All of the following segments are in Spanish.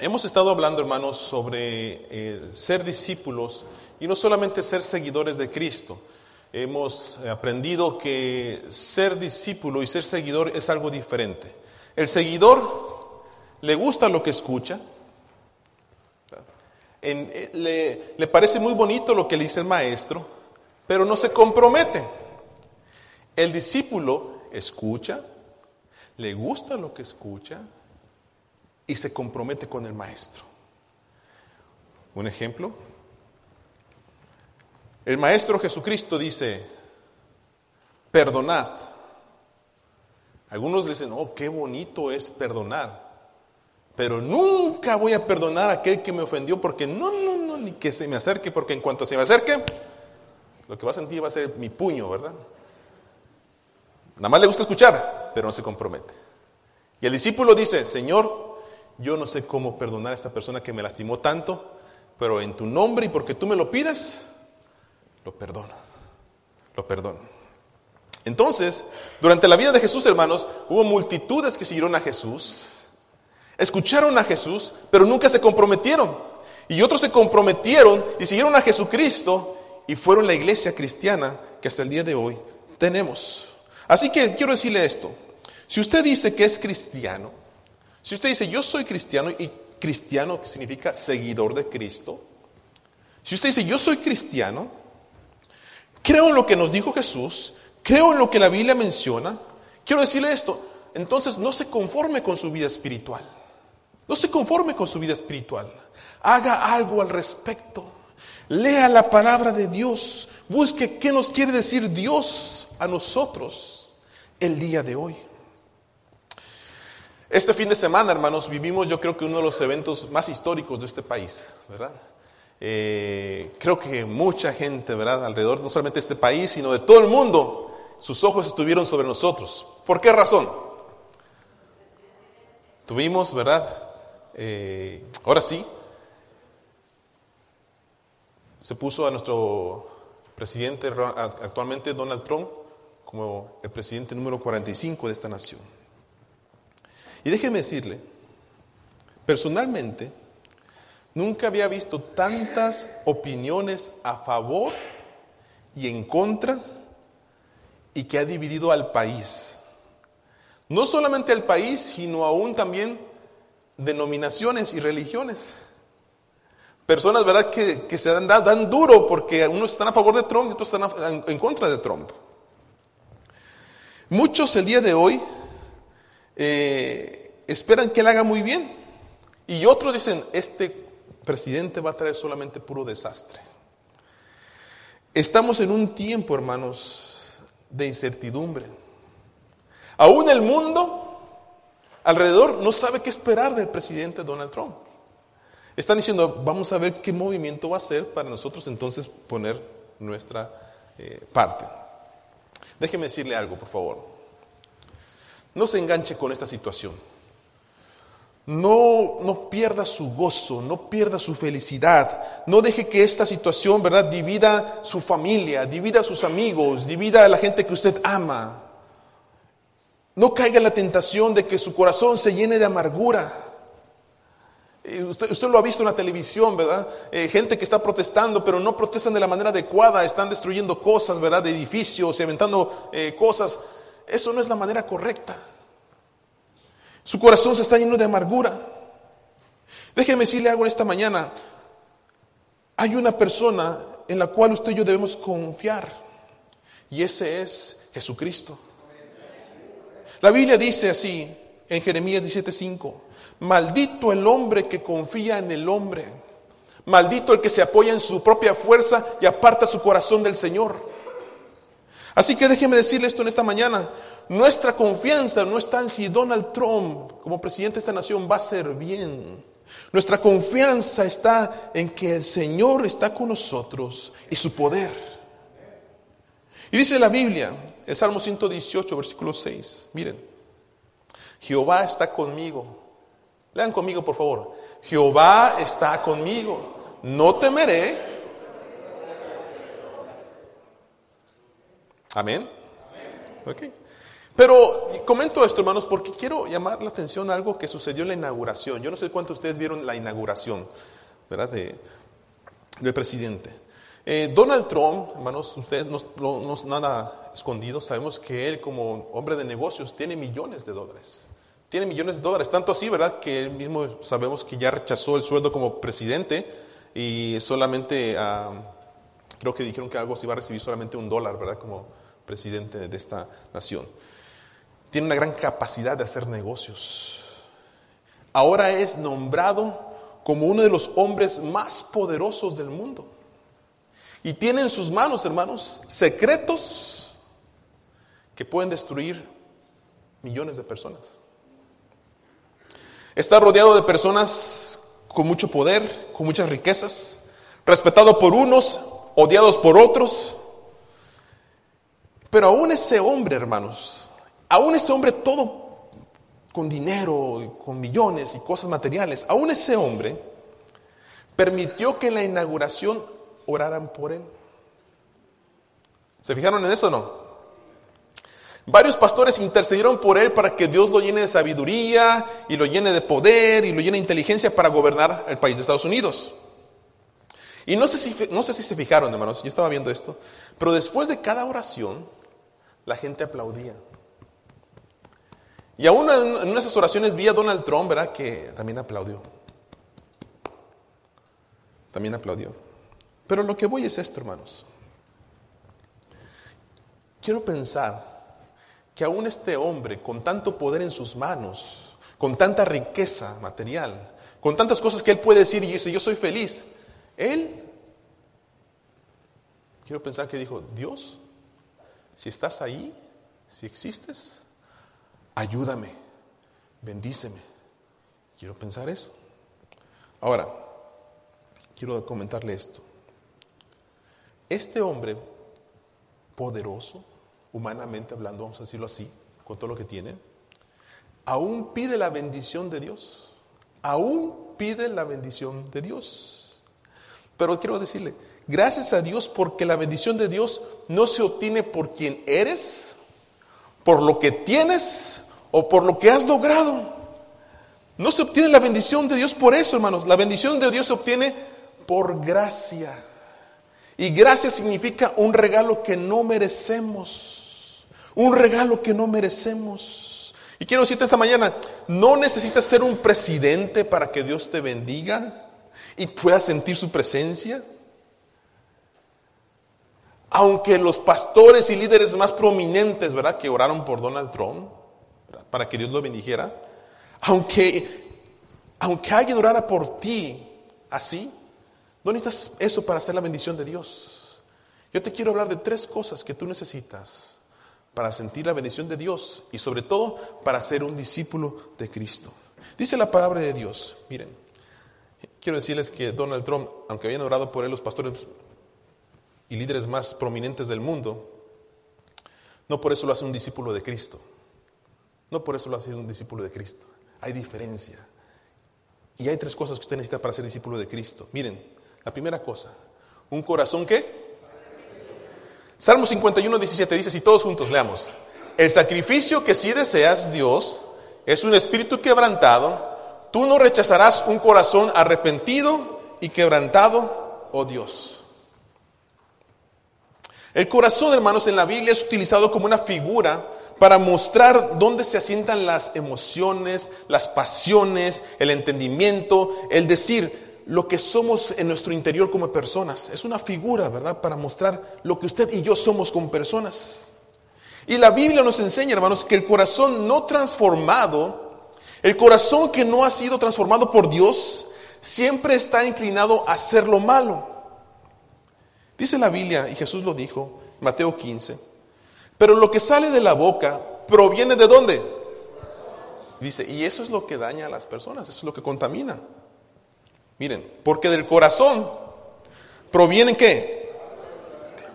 Hemos estado hablando, hermanos, sobre eh, ser discípulos y no solamente ser seguidores de Cristo. Hemos aprendido que ser discípulo y ser seguidor es algo diferente. El seguidor le gusta lo que escucha, eh, le, le parece muy bonito lo que le dice el maestro, pero no se compromete. El discípulo escucha, le gusta lo que escucha y se compromete con el maestro. Un ejemplo. El maestro Jesucristo dice, perdonad. Algunos dicen, oh, qué bonito es perdonar. Pero nunca voy a perdonar a aquel que me ofendió porque no, no, no, ni que se me acerque, porque en cuanto se me acerque, lo que va a sentir va a ser mi puño, ¿verdad? Nada más le gusta escuchar, pero no se compromete. Y el discípulo dice, Señor, yo no sé cómo perdonar a esta persona que me lastimó tanto, pero en tu nombre y porque tú me lo pides, lo perdono. Lo perdono. Entonces, durante la vida de Jesús, hermanos, hubo multitudes que siguieron a Jesús, escucharon a Jesús, pero nunca se comprometieron. Y otros se comprometieron y siguieron a Jesucristo y fueron la iglesia cristiana que hasta el día de hoy tenemos. Así que quiero decirle esto. Si usted dice que es cristiano, si usted dice yo soy cristiano y cristiano significa seguidor de Cristo, si usted dice yo soy cristiano, creo en lo que nos dijo Jesús, creo en lo que la Biblia menciona, quiero decirle esto, entonces no se conforme con su vida espiritual. No se conforme con su vida espiritual. Haga algo al respecto. Lea la palabra de Dios. Busque qué nos quiere decir Dios a nosotros el día de hoy. Este fin de semana, hermanos, vivimos yo creo que uno de los eventos más históricos de este país, ¿verdad? Eh, creo que mucha gente, ¿verdad? Alrededor no solamente de este país, sino de todo el mundo, sus ojos estuvieron sobre nosotros. ¿Por qué razón? Tuvimos, ¿verdad? Eh, ahora sí, se puso a nuestro presidente actualmente, Donald Trump, como el presidente número 45 de esta nación. Y déjeme decirle, personalmente, nunca había visto tantas opiniones a favor y en contra y que ha dividido al país. No solamente al país, sino aún también denominaciones y religiones. Personas, ¿verdad?, que, se dan, duro porque unos están a favor de Trump y otros están en contra de Trump. Muchos el día de hoy eh, esperan que él haga muy bien y otros dicen, este presidente va a traer solamente puro desastre. Estamos en un tiempo, hermanos, de incertidumbre. Aún el mundo alrededor no sabe qué esperar del presidente Donald Trump. Están diciendo, vamos a ver qué movimiento va a hacer para nosotros entonces poner nuestra eh, parte. Déjeme decirle algo, por favor. No se enganche con esta situación. No, no pierda su gozo, no pierda su felicidad. No deje que esta situación, ¿verdad?, divida su familia, divida a sus amigos, divida a la gente que usted ama. No caiga en la tentación de que su corazón se llene de amargura. Eh, usted, lo ha visto en la televisión, ¿verdad? Eh, gente que está protestando, pero no protestan de la manera adecuada, están destruyendo cosas, ¿verdad? De edificios y aventando eh, cosas. Eso no es la manera correcta. Su corazón se está lleno de amargura. Déjeme decirle algo en esta mañana. Hay una persona en la cual usted y yo debemos confiar. Y ese es Jesucristo. La Biblia dice así en Jeremías 17:5. Maldito el hombre que confía en el hombre. Maldito el que se apoya en su propia fuerza y aparta su corazón del Señor. Así que déjeme decirle esto en esta mañana. Nuestra confianza no está en si Donald Trump como presidente de esta nación va a ser bien. Nuestra confianza está en que el Señor está con nosotros y su poder. Y dice la Biblia, el Salmo 118, versículo 6, miren, Jehová está conmigo Lean conmigo, por favor. Jehová está conmigo. No temeré. Amén. Pero comento esto, hermanos, porque quiero llamar la atención a algo que sucedió en la inauguración. Yo no sé cuántos de ustedes vieron la inauguración, ¿verdad? De, del presidente. Eh, Donald Trump, hermanos, ustedes no, no, nada escondido, sabemos que él como hombre de negocios tiene millones de dólares. Tiene millones de dólares, tanto así, ¿verdad? Que él mismo sabemos que ya rechazó el sueldo como presidente y solamente, ah, creo que dijeron que algo se iba a recibir solamente un dólar, ¿verdad? Como presidente de esta nación. Tiene una gran capacidad de hacer negocios. Ahora es nombrado como uno de los hombres más poderosos del mundo. Y tiene en sus manos, hermanos, secretos que pueden destruir millones de personas. Está rodeado de personas con mucho poder, con muchas riquezas, respetado por unos, odiados por otros. Pero aún ese hombre, hermanos, aún ese hombre todo con dinero, con millones y cosas materiales, aún ese hombre permitió que en la inauguración oraran por él. ¿Se fijaron en eso o no? Varios pastores intercedieron por él para que Dios lo llene de sabiduría y lo llene de poder y lo llene de inteligencia para gobernar el país de Estados Unidos. Y no sé si, no sé si se fijaron, hermanos, yo estaba viendo esto, pero después de cada oración, la gente aplaudía. Y aún en una de esas oraciones vi a Donald Trump, ¿verdad? Que también aplaudió. También aplaudió. Pero lo que voy es esto, hermanos. Quiero pensar que aún este hombre, con tanto poder en sus manos, con tanta riqueza material, con tantas cosas que él puede decir y dice, yo soy feliz, él, quiero pensar que dijo, Dios, si estás ahí, si existes, ayúdame, bendíceme. Quiero pensar eso. Ahora, quiero comentarle esto. Este hombre poderoso, humanamente hablando, vamos a decirlo así, con todo lo que tiene, aún pide la bendición de Dios. Aún pide la bendición de Dios. Pero quiero decirle, gracias a Dios porque la bendición de Dios no se obtiene por quien eres, por lo que tienes o por lo que has logrado. No se obtiene la bendición de Dios por eso, hermanos. La bendición de Dios se obtiene por gracia. Y gracia significa un regalo que no merecemos. Un regalo que no merecemos. Y quiero decirte esta mañana, no necesitas ser un presidente para que Dios te bendiga y puedas sentir su presencia. Aunque los pastores y líderes más prominentes, ¿verdad? Que oraron por Donald Trump, para que Dios lo bendijera, aunque, aunque alguien orara por ti así, no necesitas eso para hacer la bendición de Dios. Yo te quiero hablar de tres cosas que tú necesitas para sentir la bendición de Dios y sobre todo para ser un discípulo de Cristo. Dice la palabra de Dios, miren, quiero decirles que Donald Trump, aunque habían orado por él los pastores y líderes más prominentes del mundo, no por eso lo hace un discípulo de Cristo. No por eso lo ha sido un discípulo de Cristo. Hay diferencia. Y hay tres cosas que usted necesita para ser discípulo de Cristo. Miren, la primera cosa, un corazón que... Salmo 51, 17 dice, si todos juntos leamos, el sacrificio que si deseas, Dios, es un espíritu quebrantado, tú no rechazarás un corazón arrepentido y quebrantado, oh Dios. El corazón, hermanos, en la Biblia es utilizado como una figura para mostrar dónde se asientan las emociones, las pasiones, el entendimiento, el decir lo que somos en nuestro interior como personas. Es una figura, ¿verdad? Para mostrar lo que usted y yo somos como personas. Y la Biblia nos enseña, hermanos, que el corazón no transformado, el corazón que no ha sido transformado por Dios, siempre está inclinado a hacer lo malo. Dice la Biblia, y Jesús lo dijo, Mateo 15, pero lo que sale de la boca proviene de dónde? Dice, y eso es lo que daña a las personas, eso es lo que contamina. Miren, porque del corazón provienen qué?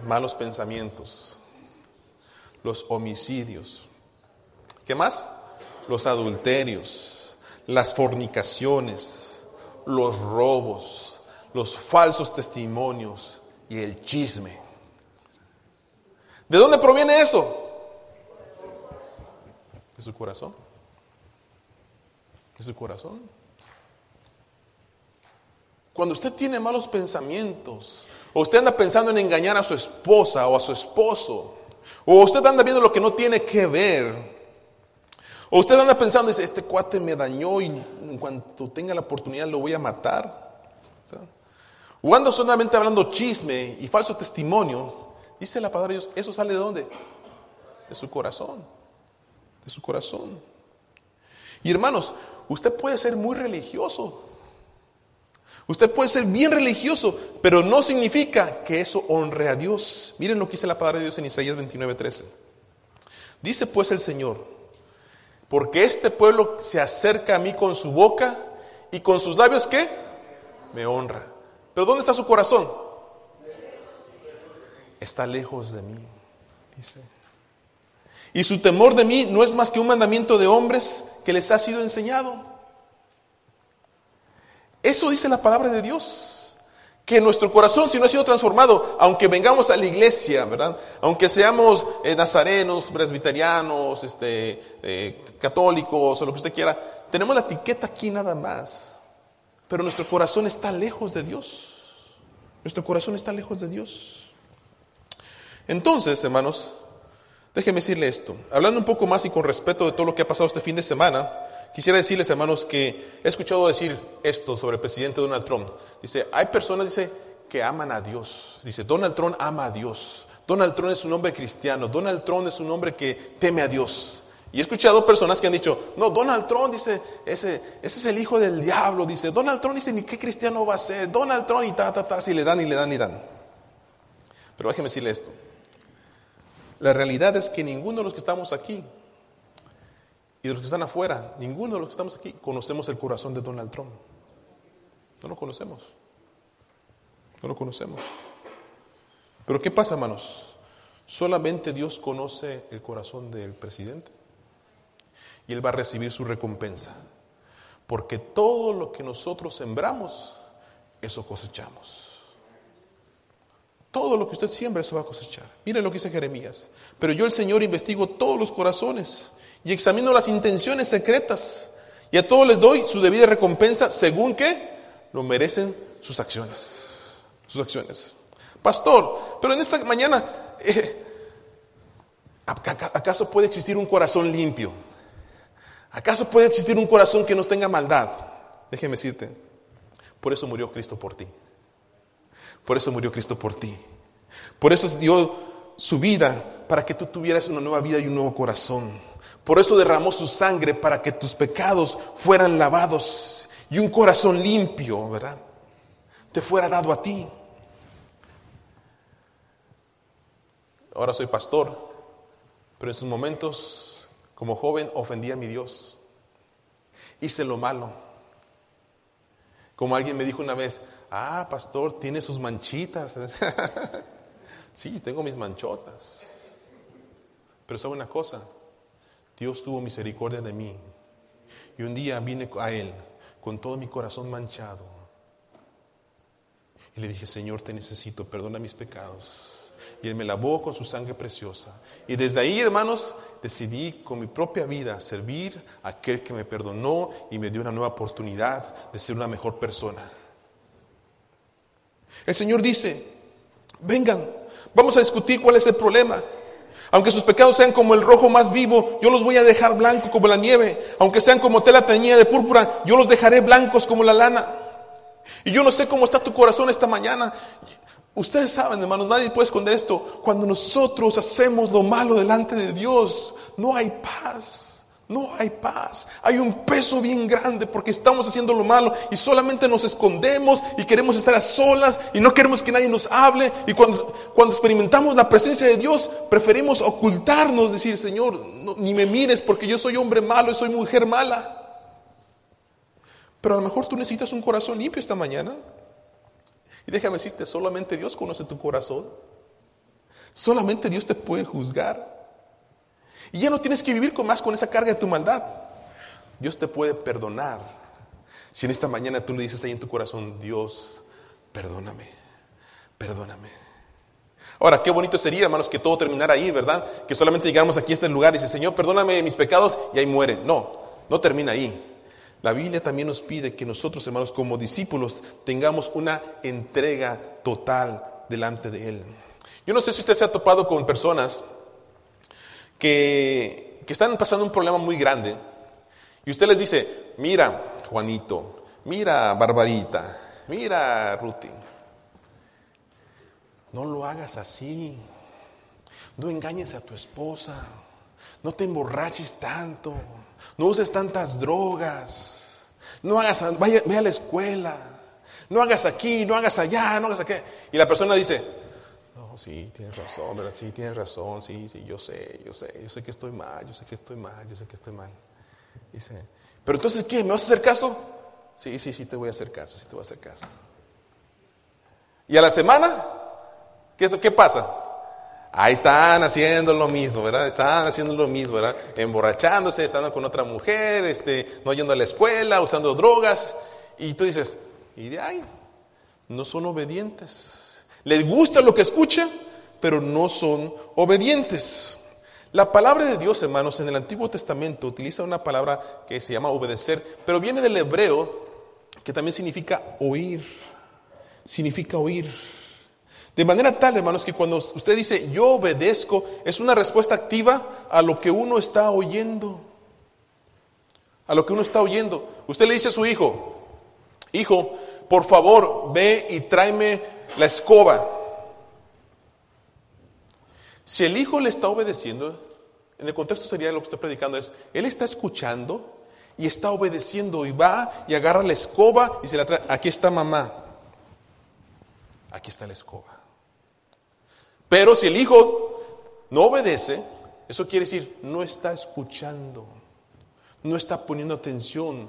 Malos pensamientos, los homicidios. ¿Qué más? Los adulterios, las fornicaciones, los robos, los falsos testimonios y el chisme. ¿De dónde proviene eso? de su corazón. De su corazón. Cuando usted tiene malos pensamientos, o usted anda pensando en engañar a su esposa o a su esposo, o usted anda viendo lo que no tiene que ver, o usted anda pensando, dice, este cuate me dañó y en cuanto tenga la oportunidad lo voy a matar. O anda solamente hablando chisme y falso testimonio, dice la palabra de Dios, ¿eso sale de dónde? De su corazón, de su corazón. Y hermanos, usted puede ser muy religioso, Usted puede ser bien religioso, pero no significa que eso honre a Dios. Miren lo que dice la palabra de Dios en Isaías 29:13. Dice pues el Señor, porque este pueblo se acerca a mí con su boca y con sus labios, ¿qué? Me honra. Pero ¿dónde está su corazón? Está lejos de mí, dice. Y su temor de mí no es más que un mandamiento de hombres que les ha sido enseñado. Eso dice la palabra de Dios. Que nuestro corazón, si no ha sido transformado, aunque vengamos a la iglesia, ¿verdad? Aunque seamos eh, nazarenos, presbiterianos, este, eh, católicos o lo que usted quiera, tenemos la etiqueta aquí nada más. Pero nuestro corazón está lejos de Dios. Nuestro corazón está lejos de Dios. Entonces, hermanos, déjeme decirle esto. Hablando un poco más y con respeto de todo lo que ha pasado este fin de semana, Quisiera decirles, hermanos, que he escuchado decir esto sobre el presidente Donald Trump. Dice, hay personas, dice, que aman a Dios. Dice, Donald Trump ama a Dios. Donald Trump es un hombre cristiano. Donald Trump es un hombre que teme a Dios. Y he escuchado personas que han dicho, no, Donald Trump dice, ese, ese es el hijo del diablo. Dice, Donald Trump dice, ni qué cristiano va a ser. Donald Trump y ta, ta, ta, si le dan y le dan y dan. Pero déjeme decirle esto. La realidad es que ninguno de los que estamos aquí y de los que están afuera, ninguno de los que estamos aquí conocemos el corazón de Donald Trump. No lo conocemos. No lo conocemos. Pero ¿qué pasa, hermanos? Solamente Dios conoce el corazón del presidente. Y Él va a recibir su recompensa. Porque todo lo que nosotros sembramos, eso cosechamos. Todo lo que usted siembra, eso va a cosechar. Miren lo que dice Jeremías. Pero yo, el Señor, investigo todos los corazones y examino las intenciones secretas y a todos les doy su debida recompensa según que lo merecen sus acciones. Sus acciones. Pastor, pero en esta mañana, eh, ¿acaso puede existir un corazón limpio? ¿Acaso puede existir un corazón que no tenga maldad? Déjeme decirte, por eso murió Cristo por ti. Por eso murió Cristo por ti. Por eso dio su vida para que tú tuvieras una nueva vida y un nuevo corazón. Por eso derramó su sangre para que tus pecados fueran lavados y un corazón limpio, ¿verdad? Te fuera dado a ti. Ahora soy pastor, pero en sus momentos como joven ofendí a mi Dios. Hice lo malo. Como alguien me dijo una vez, ah, pastor, tiene sus manchitas. sí, tengo mis manchotas. Pero sabe una cosa, Dios tuvo misericordia de mí. Y un día vine a Él con todo mi corazón manchado. Y le dije, Señor, te necesito, perdona mis pecados. Y Él me lavó con su sangre preciosa. Y desde ahí, hermanos, decidí con mi propia vida servir a aquel que me perdonó y me dio una nueva oportunidad de ser una mejor persona. El Señor dice, vengan, vamos a discutir cuál es el problema. Aunque sus pecados sean como el rojo más vivo, yo los voy a dejar blanco como la nieve. Aunque sean como tela teñida de púrpura, yo los dejaré blancos como la lana. Y yo no sé cómo está tu corazón esta mañana. Ustedes saben, hermanos, nadie puede esconder esto. Cuando nosotros hacemos lo malo delante de Dios, no hay paz. No hay paz. Hay un peso bien grande porque estamos haciendo lo malo y solamente nos escondemos y queremos estar a solas y no queremos que nadie nos hable. Y cuando, experimentamos la presencia de Dios, preferimos ocultarnos, decir, Señor, ni me mires porque yo soy hombre malo y soy mujer mala. Pero a lo mejor tú necesitas un corazón limpio esta mañana. Y déjame decirte, solamente Dios conoce tu corazón. Solamente Dios te puede juzgar. Y ya no tienes que vivir con más con esa carga de tu maldad. Dios te puede perdonar. Si en esta mañana tú le dices ahí en tu corazón, Dios, perdóname, perdóname. Ahora, qué bonito sería, hermanos, que todo terminara ahí, ¿verdad? Que solamente llegáramos aquí a este lugar y dice, Señor, perdóname mis pecados y ahí muere. No, no termina ahí. La Biblia también nos pide que nosotros, hermanos, como discípulos, tengamos una entrega total delante de Él. Yo no sé si usted se ha topado con personas que, que están pasando un problema muy grande y usted les dice, mira, Juanito, mira, Barbarita, mira, Ruti, no lo hagas así. No engañes a tu esposa. No te emborraches tanto. No uses tantas drogas. No hagas, vaya, ve a la escuela. No hagas aquí, no hagas allá, no hagas aquí. Y la persona dice, no, sí, tienes razón, ¿verdad? Sí, tienes razón, sí, sí, yo sé, yo sé, yo sé que estoy mal, yo sé que estoy mal, yo sé que estoy mal. Dice, pero entonces, ¿qué? ¿Me vas a hacer caso? Sí, sí, sí, te voy a hacer caso, sí, te voy a hacer caso. Y a la semana, ¿qué, qué pasa? Ahí están haciendo lo mismo, ¿verdad? Están haciendo lo mismo, ¿verdad? Emborrachándose, estando con otra mujer, este, no yendo a la escuela, usando drogas. Y tú dices, y de ahí, no son obedientes. Les gusta lo que escuchan, pero no son obedientes. La palabra de Dios, hermanos, en el Antiguo Testamento utiliza una palabra que se llama obedecer, pero viene del hebreo que también significa oír. Significa oír. De manera tal, hermanos, que cuando usted dice yo obedezco, es una respuesta activa a lo que uno está oyendo. A lo que uno está oyendo. Usted le dice a su hijo, hijo, por favor, ve y tráeme la escoba. Si el hijo le está obedeciendo, en el contexto sería lo que estoy predicando, es, él está escuchando y está obedeciendo y va y agarra la escoba y se la trae. Aquí está mamá. Aquí está la escoba. Pero si el hijo no obedece, eso quiere decir, no está escuchando, no está poniendo atención,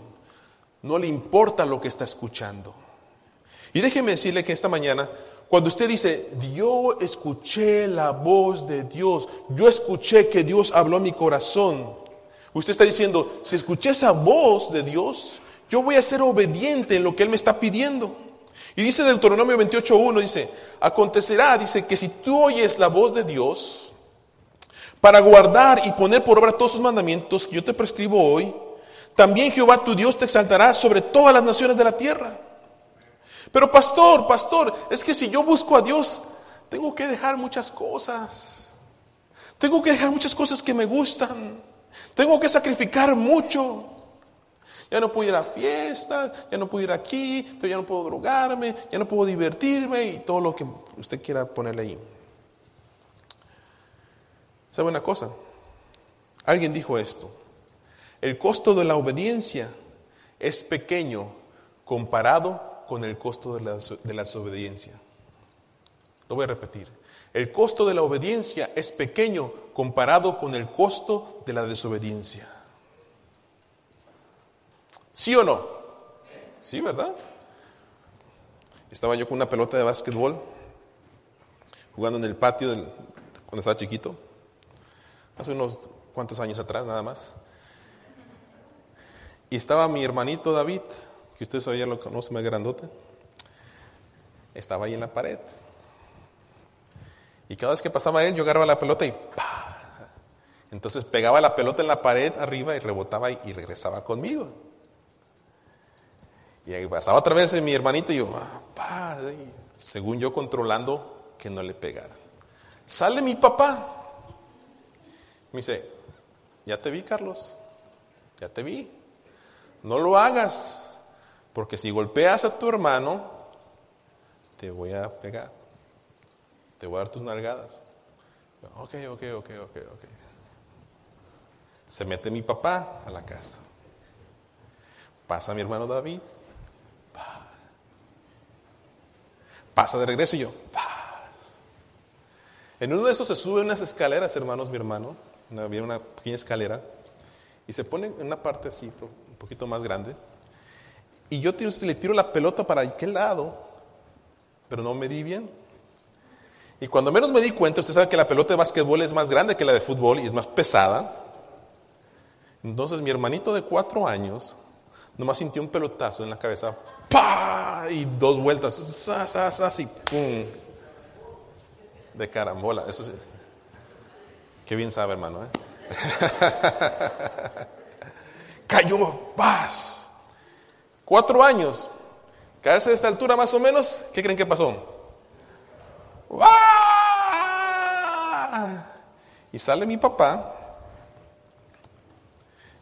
no le importa lo que está escuchando. Y déjeme decirle que esta mañana, cuando usted dice, yo escuché la voz de Dios, yo escuché que Dios habló a mi corazón, usted está diciendo, si escuché esa voz de Dios, yo voy a ser obediente en lo que Él me está pidiendo. Y dice Deuteronomio 28.1, dice, acontecerá, dice, que si tú oyes la voz de Dios, para guardar y poner por obra todos sus mandamientos que yo te prescribo hoy, también Jehová tu Dios te exaltará sobre todas las naciones de la tierra. Pero pastor, pastor, es que si yo busco a Dios, tengo que dejar muchas cosas. Tengo que dejar muchas cosas que me gustan. Tengo que sacrificar mucho. Ya no puedo ir a fiestas, ya no puedo ir aquí, ya no puedo drogarme, ya no puedo divertirme y todo lo que usted quiera ponerle ahí. ¿Sabe una cosa? Alguien dijo esto. El costo de la obediencia es pequeño comparado con el costo de la, de la desobediencia. Lo voy a repetir. El costo de la obediencia es pequeño comparado con el costo de la desobediencia. ¿Sí o no? Sí, ¿verdad? Estaba yo con una pelota de básquetbol jugando en el patio cuando estaba chiquito, hace unos cuantos años atrás nada más. Y estaba mi hermanito David, que ustedes ya lo conocen, más grandote, estaba ahí en la pared. Y cada vez que pasaba él, yo agarraba la pelota y ¡pa! Entonces pegaba la pelota en la pared arriba y rebotaba y regresaba conmigo. Y ahí pasaba otra vez mi hermanito y yo, ah, según yo controlando que no le pegara. Sale mi papá. Me dice, ya te vi, Carlos. Ya te vi. No lo hagas. Porque si golpeas a tu hermano, te voy a pegar. Te voy a dar tus nalgadas. Ok, ok, ok, ok, ok. Se mete mi papá a la casa. Pasa mi hermano David. Pasa de regreso y yo, En uno de esos se sube unas escaleras, hermanos, mi hermano, había una pequeña escalera, y se pone en una parte así, un poquito más grande, y yo tiro, le tiro la pelota para aquel lado, pero no me di bien. Y cuando menos me di cuenta, usted sabe que la pelota de básquetbol es más grande que la de fútbol y es más pesada. Entonces mi hermanito de cuatro años nomás sintió un pelotazo en la cabeza ¡Pah! Y dos vueltas, así, ¡pum! De carambola, eso sí. Qué bien sabe, hermano. ¿eh? Cayó, paz. Cuatro años. Caerse de esta altura más o menos, ¿qué creen que pasó? Y sale mi papá.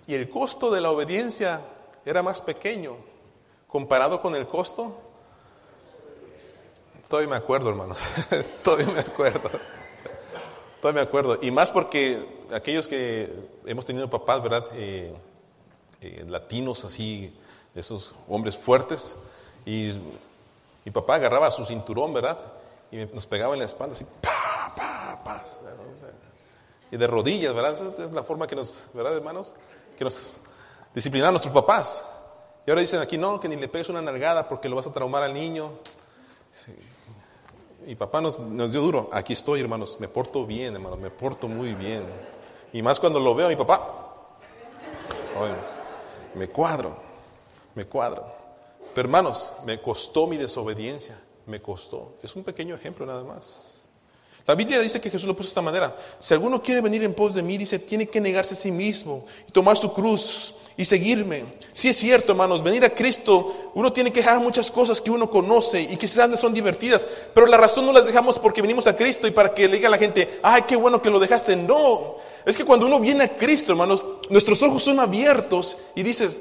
Y el costo de la obediencia era más pequeño comparado con el costo. Todavía me acuerdo, hermanos. Todavía me acuerdo. Todavía me acuerdo. Y más porque aquellos que hemos tenido papás, ¿verdad? Eh, eh, latinos así, esos hombres fuertes. Y mi papá agarraba su cinturón, ¿verdad? Y nos pegaba en la espalda así, pa, pa, pa. Y de rodillas, ¿verdad? Esa es la forma que nos, ¿verdad, hermanos? Que nos disciplinaron nuestros papás. Y ahora dicen aquí, no, que ni le pegues una nalgada porque lo vas a traumar al niño. Mi papá nos, dio duro. Aquí estoy, hermanos. Me porto bien, hermanos. Me porto muy bien. Y más cuando lo veo a mi papá. me cuadro. Me cuadro. Pero hermanos, me costó mi desobediencia. Me costó. Es un pequeño ejemplo nada más. La Biblia dice que Jesús lo puso de esta manera. Si alguno quiere venir en pos de mí, dice, tiene que negarse a sí mismo y tomar su cruz y seguirme. Si es cierto, hermanos, venir a Cristo, uno tiene que dejar muchas cosas que uno conoce y que quizás son divertidas, pero la razón no las dejamos porque venimos a Cristo y para que le diga a la gente, ay, qué bueno que lo dejaste. No, es que cuando uno viene a Cristo, hermanos, nuestros ojos son abiertos y dices,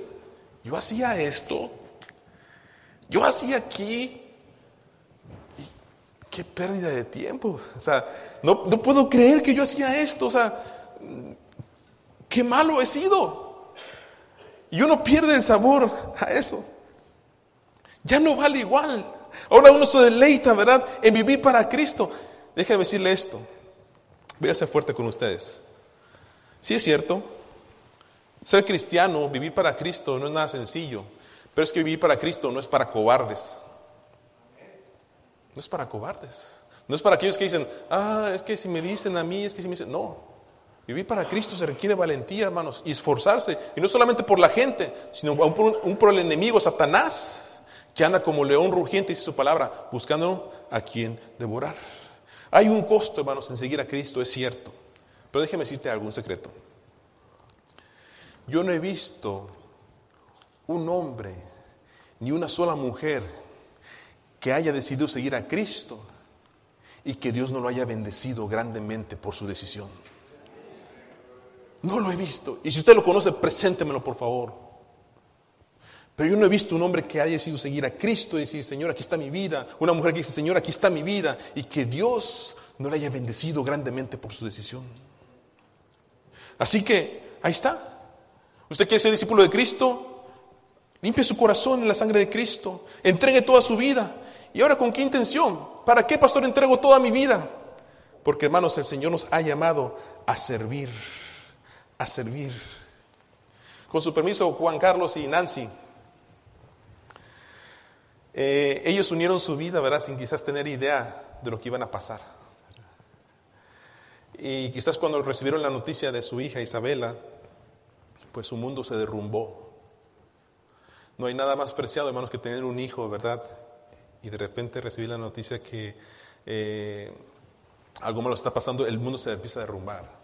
yo hacía esto, yo hacía aquí, qué pérdida de tiempo. O sea, no, no puedo creer que yo hacía esto. O sea, qué malo he sido. Y uno pierde el sabor a eso. Ya no vale igual. Ahora uno se deleita, ¿verdad?, en vivir para Cristo. Déjeme decirle esto. Voy a ser fuerte con ustedes. Sí es cierto, ser cristiano, vivir para Cristo no es nada sencillo. Pero es que vivir para Cristo no es para cobardes. No es para cobardes. No es para aquellos que dicen, ah, es que si me dicen a mí, es que si me dicen, no. Vivir para Cristo se requiere valentía, hermanos, y esforzarse. Y no solamente por la gente, sino un por, el enemigo, Satanás, que anda como león rugiente, dice su palabra, buscando a quien devorar. Hay un costo, hermanos, en seguir a Cristo, es cierto. Pero déjeme decirte algún secreto. Yo no he visto un hombre, ni una sola mujer, que haya decidido seguir a Cristo y que Dios no lo haya bendecido grandemente por su decisión. No lo he visto. Y si usted lo conoce, preséntemelo, por favor. Pero yo no he visto un hombre que haya decidido seguir a Cristo y decir, Señor, aquí está mi vida. Una mujer que dice, Señor, aquí está mi vida. Y que Dios no le haya bendecido grandemente por su decisión. Así que, ahí está. Usted quiere ser discípulo de Cristo, limpie su corazón en la sangre de Cristo, entregue toda su vida. ¿Y ahora con qué intención? ¿Para qué, pastor, entrego toda mi vida? Porque, hermanos, el Señor nos ha llamado a servir, a servir. Con su permiso, Juan Carlos y Nancy, eh, ellos unieron su vida, ¿verdad? Sin quizás tener idea de lo que iban a pasar. Y quizás cuando recibieron la noticia de su hija Isabela, pues su mundo se derrumbó. No hay nada más preciado, hermanos, que tener un hijo, ¿verdad? y de repente recibí la noticia que eh, algo malo está pasando, el mundo se empieza a derrumbar.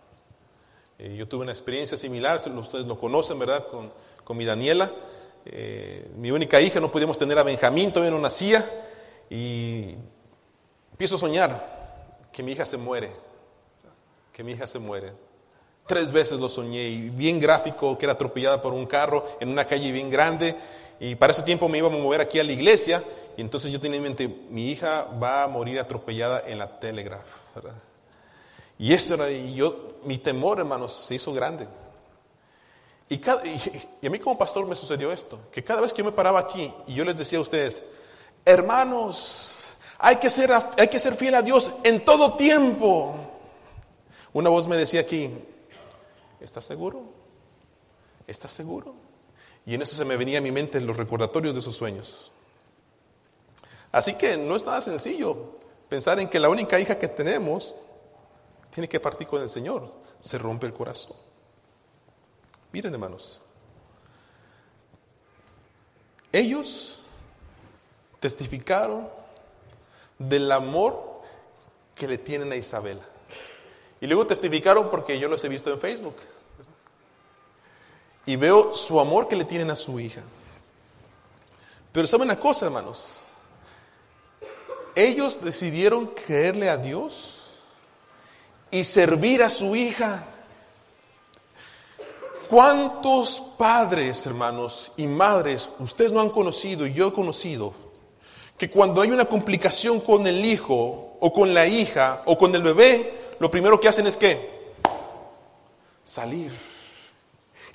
Eh, yo tuve una experiencia similar, ustedes lo conocen, ¿verdad? Con, con mi Daniela. Eh, mi única hija, no pudimos tener a Benjamín, todavía no nacía. Y empiezo a soñar que mi hija se muere, que mi hija se muere. Tres veces lo soñé y bien gráfico, que era atropellada por un carro en una calle bien grande. Y para ese tiempo me iba a mover aquí a la iglesia y entonces yo tenía en mente, mi hija va a morir atropellada en la Telegraph. Y eso era, y yo, mi temor, hermanos, se hizo grande. Y, a mí como pastor me sucedió esto, que cada vez que yo me paraba aquí y yo les decía a ustedes, hermanos, hay que ser, hay que ser fiel a Dios en todo tiempo. Una voz me decía aquí, ¿estás seguro? ¿Estás seguro? Y en eso se me venía a mi mente los recordatorios de esos sueños. Así que no es nada sencillo pensar en que la única hija que tenemos tiene que partir con el Señor. Se rompe el corazón. Miren, hermanos. Ellos testificaron del amor que le tienen a Isabela. Y luego testificaron porque yo los he visto en Facebook. Y veo su amor que le tienen a su hija. Pero saben una cosa, hermanos. Ellos decidieron creerle a Dios y servir a su hija. ¿Cuántos padres, hermanos, y madres ustedes no han conocido y yo he conocido que cuando hay una complicación con el hijo o con la hija o con el bebé, lo primero que hacen es qué? Salir.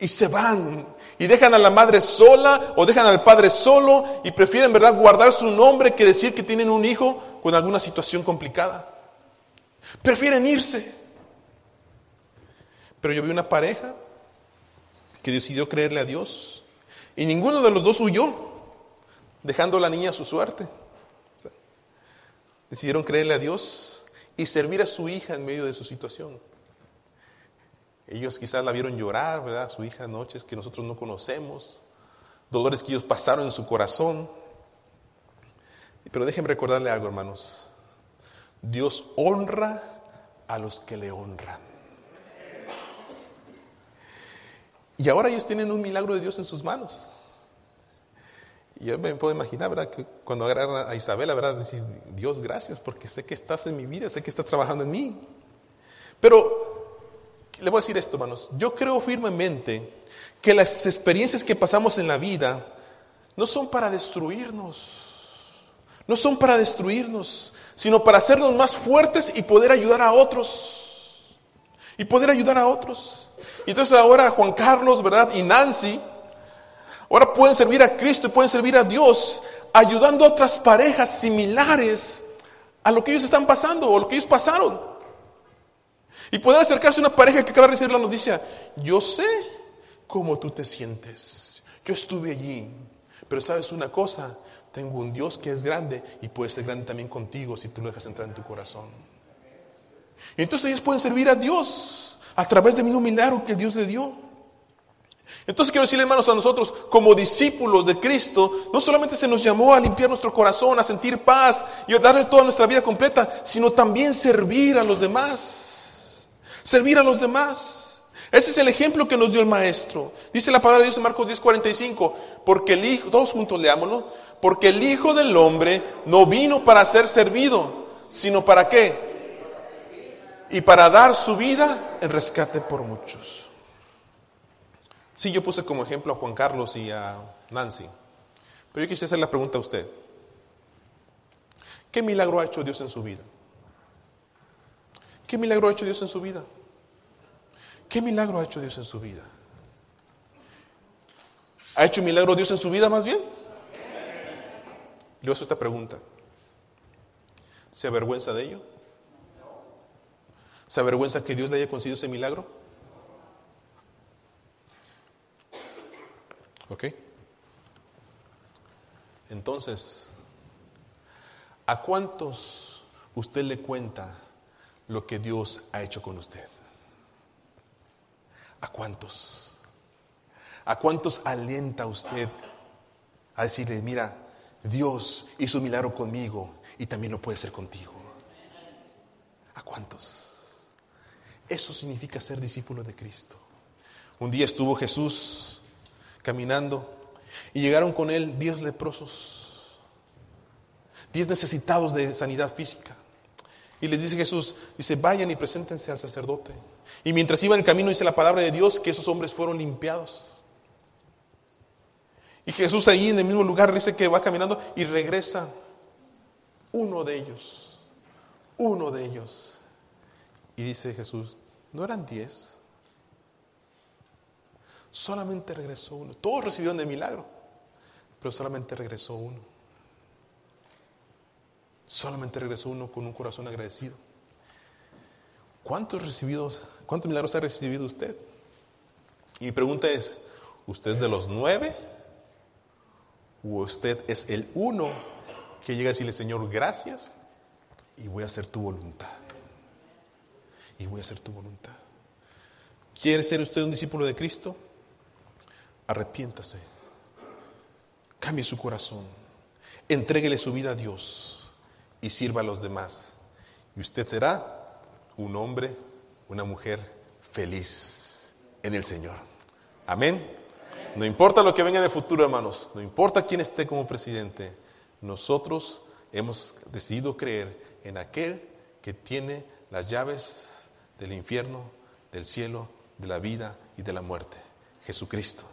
Y se van. Y dejan a la madre sola o dejan al padre solo y prefieren, ¿verdad?, guardar su nombre que decir que tienen un hijo con alguna situación complicada. Prefieren irse. Pero yo vi una pareja que decidió creerle a Dios y ninguno de los dos huyó, dejando a la niña a su suerte. Decidieron creerle a Dios y servir a su hija en medio de su situación. Ellos quizás la vieron llorar, ¿verdad? Su hija noches que nosotros no conocemos, dolores que ellos pasaron en su corazón. Pero déjenme recordarle algo, hermanos. Dios honra a los que le honran. Y ahora ellos tienen un milagro de Dios en sus manos. Yo me puedo imaginar, ¿verdad? Que cuando agarran a Isabela, ¿verdad? Decir, Dios, gracias, porque sé que estás en mi vida, sé que estás trabajando en mí. Pero, le voy a decir esto, hermanos. Yo creo firmemente que las experiencias que pasamos en la vida no son para destruirnos. No son para destruirnos, sino para hacernos más fuertes y poder ayudar a otros. Y poder ayudar a otros. Y entonces ahora Juan Carlos, ¿verdad? Y Nancy Ahora pueden servir a Cristo y pueden servir a Dios ayudando a otras parejas similares a lo que ellos están pasando o lo que ellos pasaron. Y pueden acercarse a una pareja que acaba de recibir la noticia, yo sé cómo tú te sientes, yo estuve allí, pero sabes una cosa, tengo un Dios que es grande y puede ser grande también contigo si tú lo dejas entrar en tu corazón. Entonces ellos pueden servir a Dios a través del mismo milagro que Dios le dio. Entonces quiero decirle, hermanos, a nosotros como discípulos de Cristo, no solamente se nos llamó a limpiar nuestro corazón, a sentir paz y a darle toda nuestra vida completa, sino también servir a los demás. Servir a los demás. Ese es el ejemplo que nos dio el Maestro. Dice la palabra de Dios en Marcos 10:45, porque el Hijo, todos juntos leámoslo, porque el Hijo del Hombre no vino para ser servido, sino para qué? Y para dar su vida en rescate por muchos. Sí, yo puse como ejemplo a Juan Carlos y a Nancy. Pero yo quisiera hacer la pregunta a usted. ¿Qué milagro ha hecho Dios en su vida? ¿Qué milagro ha hecho Dios en su vida? ¿Qué milagro ha hecho Dios en su vida? ¿Ha hecho un milagro Dios en su vida más bien? Le hago esta pregunta. ¿Se avergüenza de ello? ¿Se avergüenza que Dios le haya concedido ese milagro? ¿Ok? Entonces, ¿a cuántos usted le cuenta lo que Dios ha hecho con usted? ¿A cuántos? ¿A cuántos alienta usted a decirle, mira, Dios hizo un milagro conmigo y también lo puede hacer contigo? ¿A cuántos? Eso significa ser discípulo de Cristo. Un día estuvo Jesús caminando y llegaron con él diez leprosos, diez necesitados de sanidad física. Y les dice Jesús, dice, vayan y preséntense al sacerdote. Y mientras iban en camino dice la palabra de Dios que esos hombres fueron limpiados. Y Jesús ahí en el mismo lugar dice que va caminando y regresa uno de ellos, uno de ellos. Y dice Jesús, ¿no eran diez? Solamente regresó uno. Todos recibieron de milagro, pero solamente regresó uno. Solamente regresó uno con un corazón agradecido. ¿Cuántos recibidos, cuántos milagros ha recibido usted? Y mi pregunta es, ¿usted es de los nueve? ¿O usted es el uno que llega a decirle, Señor, gracias y voy a hacer tu voluntad? Y voy a hacer tu voluntad. ¿Quiere ser usted un discípulo de Cristo? arrepiéntase, cambie su corazón, entréguele su vida a Dios y sirva a los demás. Y usted será un hombre, una mujer feliz en el Señor. Amén. No importa lo que venga en el futuro, hermanos, no importa quién esté como presidente, nosotros hemos decidido creer en aquel que tiene las llaves del infierno, del cielo, de la vida y de la muerte, Jesucristo.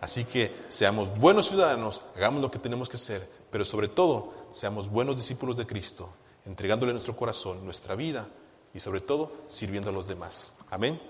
Así que seamos buenos ciudadanos, hagamos lo que tenemos que hacer, pero sobre todo seamos buenos discípulos de Cristo, entregándole nuestro corazón, nuestra vida y sobre todo sirviendo a los demás. Amén.